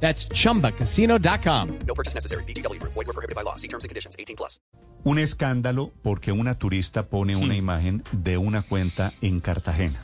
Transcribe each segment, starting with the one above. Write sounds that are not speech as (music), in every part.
That's chumbacasino.com. No purchase necessary. BGW. Void were prohibited by law. See terms and conditions. 18 plus. Un escándalo porque una turista pone una imagen de una cuenta en Cartagena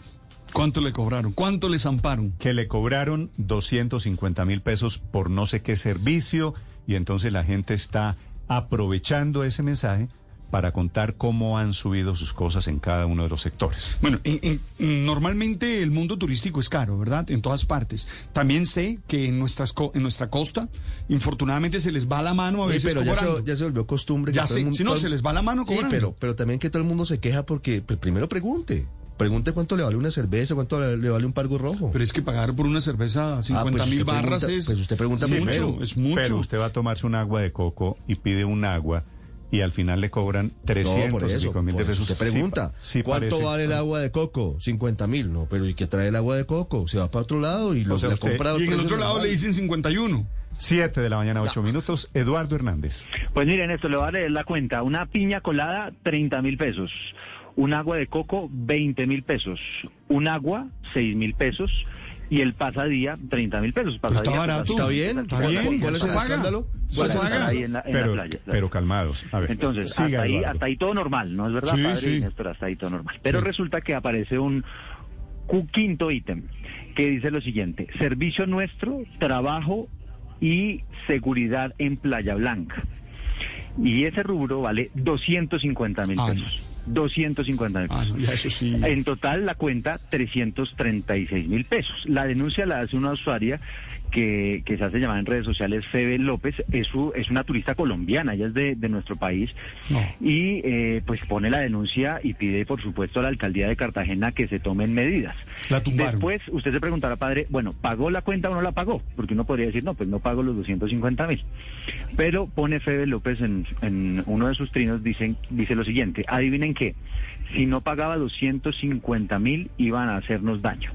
¿Cuánto le cobraron? ¿Cuánto le zamparon? que le cobraron 250 mil pesos por no sé qué servicio y entonces la gente está aprovechando ese mensaje para contar cómo han subido sus cosas en cada uno de los sectores. Bueno, en- en- normalmente el mundo turístico es caro, ¿verdad? En todas partes. También sé que en, nuestras en nuestra costa, infortunadamente se les va la mano a Sí, veces pero ya se, cobrando. ya se volvió costumbre. que Ya todo sé, el mundo- si no, se les va la mano Sí, cobrando. pero, pero también que todo el mundo se queja porque pues, primero pregunte. Pregunte cuánto le vale una cerveza, cuánto le le vale un pargo rojo. Pero es que pagar por una cerveza 50 pues mil barras pregunta- es... pues usted pregunta es mucho. Pero usted va a tomarse un agua de coco y pide un agua y al final le cobran no, 300 por y pico mil de eso pesos. usted pregunta, sí ¿cuánto parece- vale el agua de coco? 50 mil, no, pero ¿y qué trae el agua de coco? Se va para otro lado y lo sea, la usted- compra a y en el otro lado le dicen 51. 7 de la mañana, 8 minutos. Eduardo Hernández. Pues miren esto, le voy a leer la cuenta. Una piña colada, 30 mil pesos. Un agua de coco, 20 mil pesos. Un agua, 6 mil pesos. Y el pasadía, 30 mil pesos. Pues está Pasadía, barato. pasadía. Está bien, Está ¿Cuál- bien, ¿Cuál es Pero, la playa. pero calmados. A ver, Entonces, hasta ahí, Eduardo. hasta ahí todo normal, ¿no es verdad, Sí, padre? sí. Néstor? hasta ahí todo normal. Pero Sí. resulta que aparece un quinto ítem que dice lo siguiente: servicio nuestro, trabajo y seguridad en Playa Blanca. Y ese rubro vale 250 mil pesos. 250 mil Ah, pesos. sí. En total la cuenta 336 mil pesos. La denuncia la hace una usuaria que, que se hace llamar en redes sociales Febe López. Es, su- es una turista colombiana, ella es de, de nuestro país. No. Y eh, pues pone la denuncia y pide por supuesto a la alcaldía de Cartagena que se tomen medidas. La tumbaron. Después usted se preguntará, padre, bueno, ¿pagó la cuenta o no la pagó? Porque uno podría decir, no, pues no pago los 250 mil. Pero pone Febe López en, en uno de sus trinos, dicen, dice lo siguiente, adivinen qué, si no pagaba 250 mil iban a hacernos daño.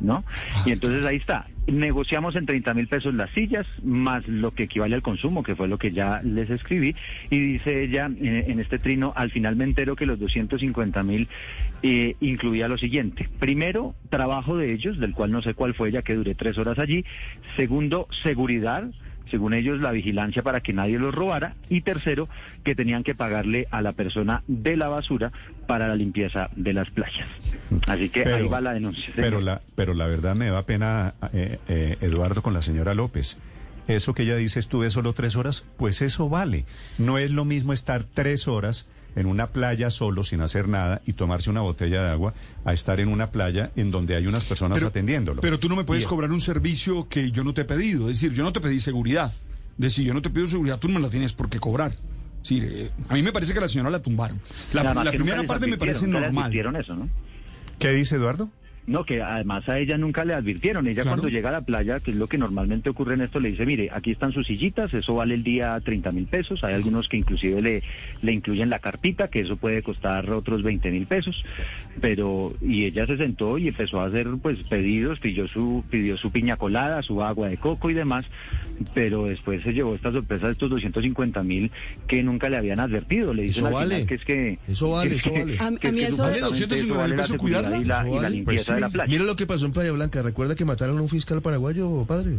¿No? Y entonces ahí está. Negociamos en 30 mil pesos las sillas, más lo que equivale al consumo, que fue lo que ya les escribí. Y dice ella eh, en este trino, al final me entero que los 250 mil eh, incluía lo siguiente. Primero, trabajo de ellos, del cual no sé cuál fue, ya que duré tres horas allí. Segundo, seguridad según ellos, la vigilancia para que nadie los robara. Y tercero, que tenían que pagarle a la persona de la basura para la limpieza de las playas. Así que ahí va la denuncia. Pero la, pero la verdad me da pena, eh, eh, Eduardo, con la señora López. Eso que ella dice, estuve solo tres horas, pues eso vale. No es lo mismo estar tres horas en una playa solo, sin hacer nada, y tomarse una botella de agua, a estar en una playa en donde hay unas personas Pero, atendiéndolo. pero tú no me puedes Y- cobrar un servicio que yo no te he pedido. Es decir, yo no te pedí seguridad. Es decir, yo no te pido seguridad, tú no me la tienes por qué cobrar. Es decir, eh, a mí me parece que a la señora la tumbaron. La, primera parte me parece normal. eso, ¿no? ¿Qué dice Eduardo? No, que además a ella nunca le advirtieron. Ella Claro. cuando llega a la playa, que es lo que normalmente ocurre en esto, le dice, mire, aquí están sus sillitas, eso vale el día 30 mil pesos. Hay algunos que inclusive le, le incluyen la carpita, que eso puede costar otros 20 mil pesos. Pero, y ella se sentó y empezó a hacer pues pedidos, pidió su, pidió su piña colada, su agua de coco y demás. Pero después se llevó esta sorpresa de estos 250 mil que nunca le habían advertido. Le dicen Eso al final vale. que es que... Eso vale, que- eso vale. que- A- a mí eso 250 vale la pesos seguridad cuidarla. y la, Eso y la vale. limpieza Pues sí. De la playa. Mira lo que pasó en Playa Blanca. ¿Recuerda que mataron a un fiscal paraguayo, padre?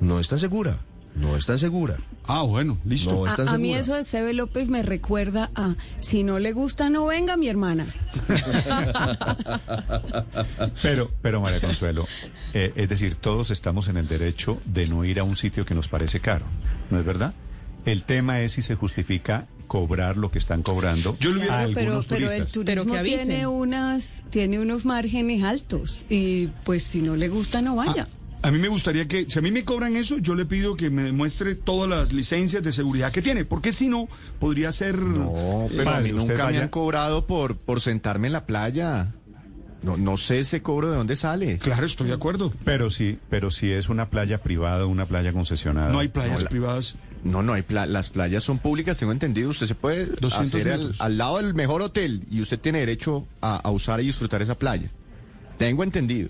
No está segura. No está segura. Ah, bueno, listo. No A, está a segura. mí eso de Sebe López me recuerda a si no le gusta no venga mi hermana. (laughs) Pero, pero María Consuelo, eh, es decir, todos estamos en el derecho de no ir a un sitio que nos parece caro, ¿no es verdad? El tema es si se justifica cobrar lo que están cobrando Yo le hubiera- a Claro, pero, pero el turismo Pero que avisen. tiene unas tiene unos márgenes altos y pues si no le gusta no vaya. A mí me gustaría que, si a mí me cobran eso, yo le pido que me demuestre todas las licencias de seguridad que tiene, porque si no, podría ser... No, pero a mí nunca me han cobrado por, por sentarme en la playa. No, no sé ese cobro de dónde sale. Claro, estoy de acuerdo. Pero sí, pero si es una playa privada, una playa concesionada. No hay playas No, la- privadas. No, no, hay pla- las playas son públicas, tengo entendido. Usted se puede 200 hacer al, metros. al lado del mejor hotel y usted tiene derecho a, a usar y disfrutar esa playa. Tengo entendido.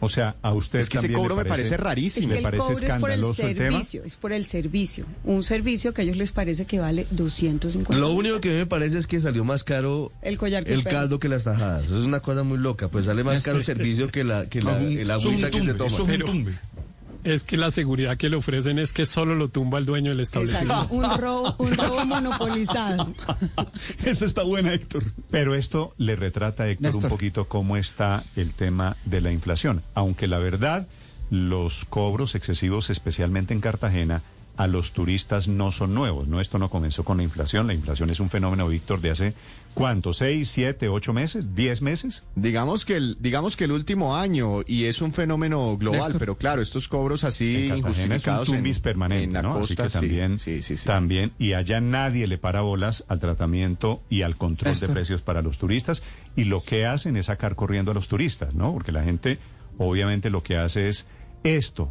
O sea, a usted Es que ese también le cobro me parece Es rarísimo. ¿Le que el parece cobro es por el escandaloso el tema? servicio, es por el servicio. Un servicio que a ellos les parece que vale 250 Lo único que me parece es que salió más caro El collar que el caldo que las tajadas. Eso es una cosa muy loca. Pues sale más caro el servicio que la, que la, un- el es agüita que se toma. es un tumbe. Es que la seguridad que le ofrecen es que solo lo tumba el dueño del establecimiento. Exacto, un robo, un robo (laughs) monopolizado. (laughs) Esa está buena, Héctor. Pero esto le retrata, Héctor, Néstor. un poquito cómo está el tema de la inflación. Aunque la verdad, los cobros excesivos, especialmente en Cartagena, a los turistas no son nuevos. No, esto no comenzó con la inflación. La inflación es un fenómeno, Víctor, de hace ¿cuánto? ¿Seis, siete, ocho meses? ¿Diez meses? Digamos que el, digamos que el último año y es un fenómeno global, Néstor. pero claro, estos cobros así En Cartagena es un injustificados en- permanente, en la ¿no? Así costa, que sí, también, sí, sí, sí. también, y allá nadie le para bolas al tratamiento y al control Néstor. de precios para los turistas, y lo que hacen es sacar corriendo a los turistas, ¿no? Porque la gente, obviamente, lo que hace es esto,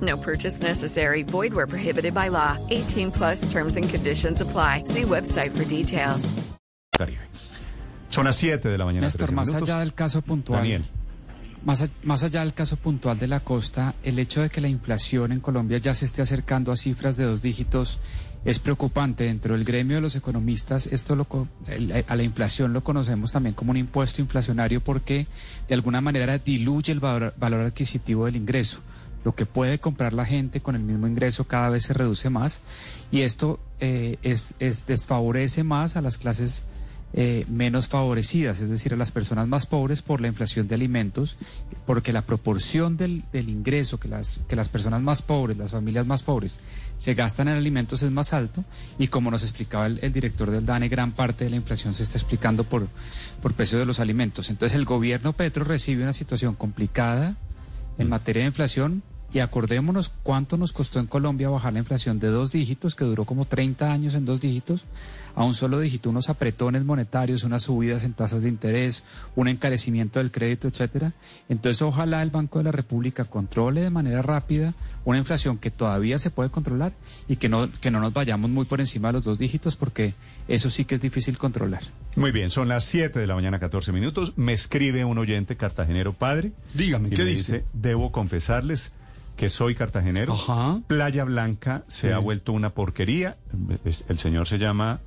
No purchase necessary. Void where prohibited by law. 18 plus terms and conditions apply. See website for details. Son las 7 de la mañana. Néstor, 13 más minutos. allá del caso puntual. Daniel. Más, a- más allá del caso puntual de la costa, el hecho de que la inflación en Colombia ya se esté acercando a cifras de dos dígitos es preocupante. Dentro del gremio de los economistas, esto lo co- el- a la inflación lo conocemos también como un impuesto inflacionario porque de alguna manera diluye el valor, valor adquisitivo del ingreso. Lo que puede comprar la gente con el mismo ingreso cada vez se reduce más y esto eh, es, es- desfavorece más a las clases eh, menos favorecidas, es decir, a las personas más pobres por la inflación de alimentos, porque la proporción del, del ingreso que las, que las personas más pobres, las familias más pobres, se gastan en alimentos es más alto y como nos explicaba el, el director del DANE, gran parte de la inflación se está explicando por, por precio de los alimentos. Entonces el gobierno Petro recibe una situación complicada en materia de inflación y acordémonos cuánto nos costó en Colombia bajar la inflación de dos dígitos, que duró como 30 años en dos dígitos, a un solo dígito, unos apretones monetarios, unas subidas en tasas de interés, un encarecimiento del crédito, etcétera. Entonces, ojalá el Banco de la República controle de manera rápida una inflación que todavía se puede controlar y que no, que no nos vayamos muy por encima de los dos dígitos, porque eso sí que es difícil controlar. Muy bien, son las 7 de la mañana, 14 minutos. Me escribe un oyente cartagenero padre. Dígame, ¿qué dice? Debo confesarles que soy cartagenero. Ajá. Playa Blanca se Sí. ha vuelto una porquería. El señor se llama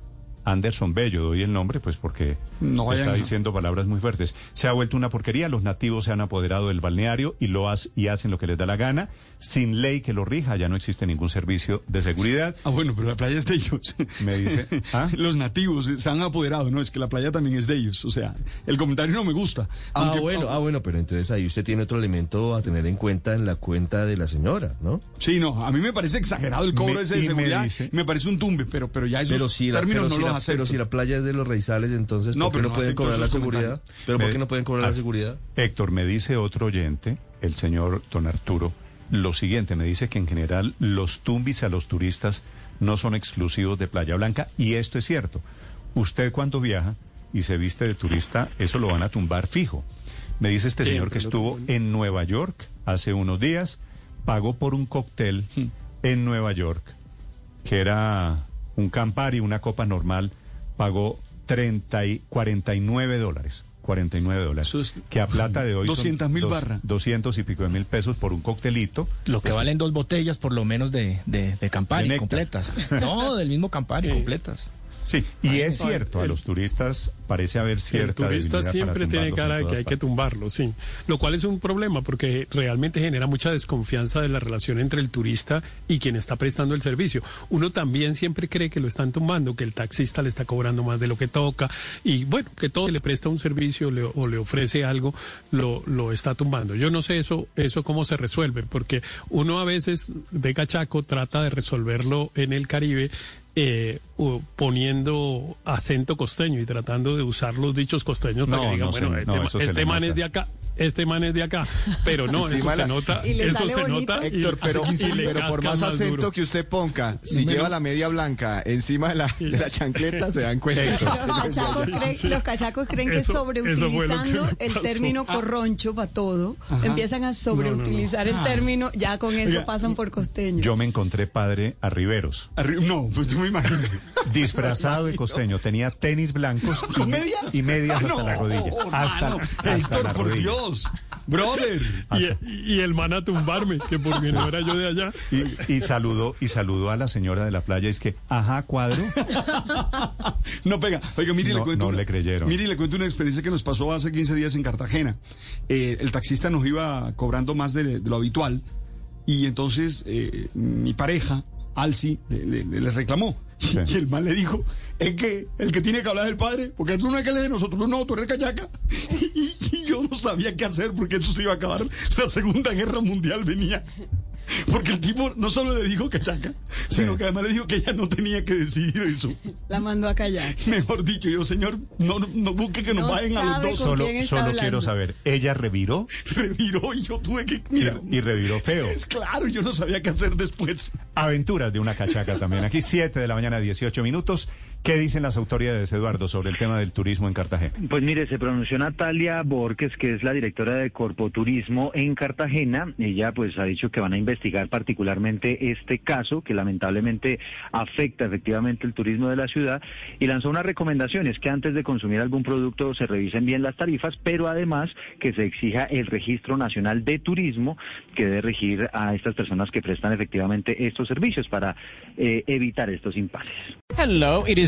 Anderson Bello, doy el nombre pues porque No está a- diciendo palabras muy fuertes. Se ha vuelto una porquería, los nativos se han apoderado del balneario y lo hac- y hacen lo que les da la gana, sin ley que lo rija, ya no existe ningún servicio de seguridad. Ah, bueno, pero la playa es de ellos. Me dice, (laughs) ¿ah? Los nativos se han apoderado, no, es que la playa también es de ellos. O sea, el comentario no me gusta. Ah, Aunque- bueno, ah, bueno, pero entonces ahí usted tiene otro elemento a tener en cuenta en la cuenta de la señora, ¿no? Sí, no, a mí me parece exagerado el cobro Me- ese de me parece un tumbe, pero, pero ya esos Pero si, la, términos pero, no si los pero si la playa es de los raizales, entonces No, ¿por qué pero no, no pueden cobrar la seguridad? ¿Pero por qué no pueden cobrar Ah. la seguridad? Héctor, me dice otro oyente, el señor don Arturo, lo siguiente, me dice que en general los tumbis a los turistas no son exclusivos de Playa Blanca y esto es cierto. Usted cuando viaja y se viste de turista, eso lo van a tumbar fijo. Me dice este señor que estuvo en Nueva York hace unos días, pagó por un cóctel en Nueva York, que era un Campari, una copa normal, pagó 30 y 49 dólares. 49 dólares. Que a plata de hoy son 200.000 dos- barra. 200 y pico de mil pesos por un coctelito. Lo que valen dos botellas por lo menos de, de, de Campari De completas. No, del mismo Campari Sí. completas. Sí, y es cierto, a el- los turistas parece haber El cierta turista debilidad para siempre tiene cara de que hay que tumbarlo, sí. Lo cual es un problema porque realmente genera mucha desconfianza de la relación entre el turista y quien está prestando el servicio. Uno también siempre cree que lo están tumbando, que el taxista le está cobrando más de lo que toca y bueno, que todo que le presta un servicio le- o le ofrece algo lo, lo está tumbando. Yo no sé eso, eso cómo se resuelve porque uno a veces de cachaco trata de resolverlo en el Caribe eh, poniendo acento costeño y tratando de usar los dichos costeños para No, que digan, no bueno, no, este, se este man es de acá, este man es de acá, pero no, eso se nota, Y le eso sale se bonito. nota Héctor, pero, y le pero por más más acento duro. que usted ponga, si lleva la media blanca encima de la, de la chancleta, se dan cuenta. Los cachacos, creen, los cachacos creen que Eso- sobreutilizando el término corroncho para todo, empiezan a sobreutilizar el término, ya con eso Oiga, pasan por costeños. Yo me encontré padre a Riveros, No, pues yo me imagino. Disfrazado de costeño. Tenía tenis blancos y, ¿Con medias? y medias hasta no, la rodilla. Hasta, Héctor, la por rodilla. Dios. Brother. Y, y el man a tumbarme, que porque no era yo de allá. Y, y saludó y saludó a la señora de la playa y es que, ajá, cuadro. No pega. Oiga, mire, No- le cuento. no una- le creyeron. Mire, le cuento una experiencia que nos pasó hace 15 días en Cartagena. Eh, el taxista nos iba cobrando más de, de lo habitual y entonces eh, mi pareja, Alci, le, le- le reclamó. Y el man le dijo, es que el que tiene que hablar es el padre, porque tú no es que le de nosotros, no, tú eres callaca. (laughs) Y, y yo no sabía qué hacer porque eso se iba a acabar. La Segunda Guerra Mundial venía. (laughs) Porque el tipo no solo le dijo cachaca, sino que además le dijo que ella no tenía que decidir eso. La mandó a callar. (laughs) Mejor dicho, yo, señor, no, no, busque que nos No vayan a los dos. Solo, solo hablando? quiero saber, ella reviró (laughs) Reviró y yo tuve que. y, Mira, y reviró feo. es claro, yo no sabía qué hacer después. Aventuras de una cachaca también. Aquí 7 de la mañana, 18 minutos. ¿Qué dicen las autoridades, Eduardo, sobre el tema del turismo en Cartagena? Pues mire, se pronunció Natalia Borges, que es la directora de Corpoturismo en Cartagena. Ella pues ha dicho que van a investigar particularmente este caso que lamentablemente afecta efectivamente el turismo de la ciudad y lanzó unas recomendaciones que antes de consumir algún producto se revisen bien las tarifas, pero además que se exija el Registro Nacional de Turismo que debe regir a estas personas que prestan efectivamente estos servicios para eh, evitar estos impases. Hello, it is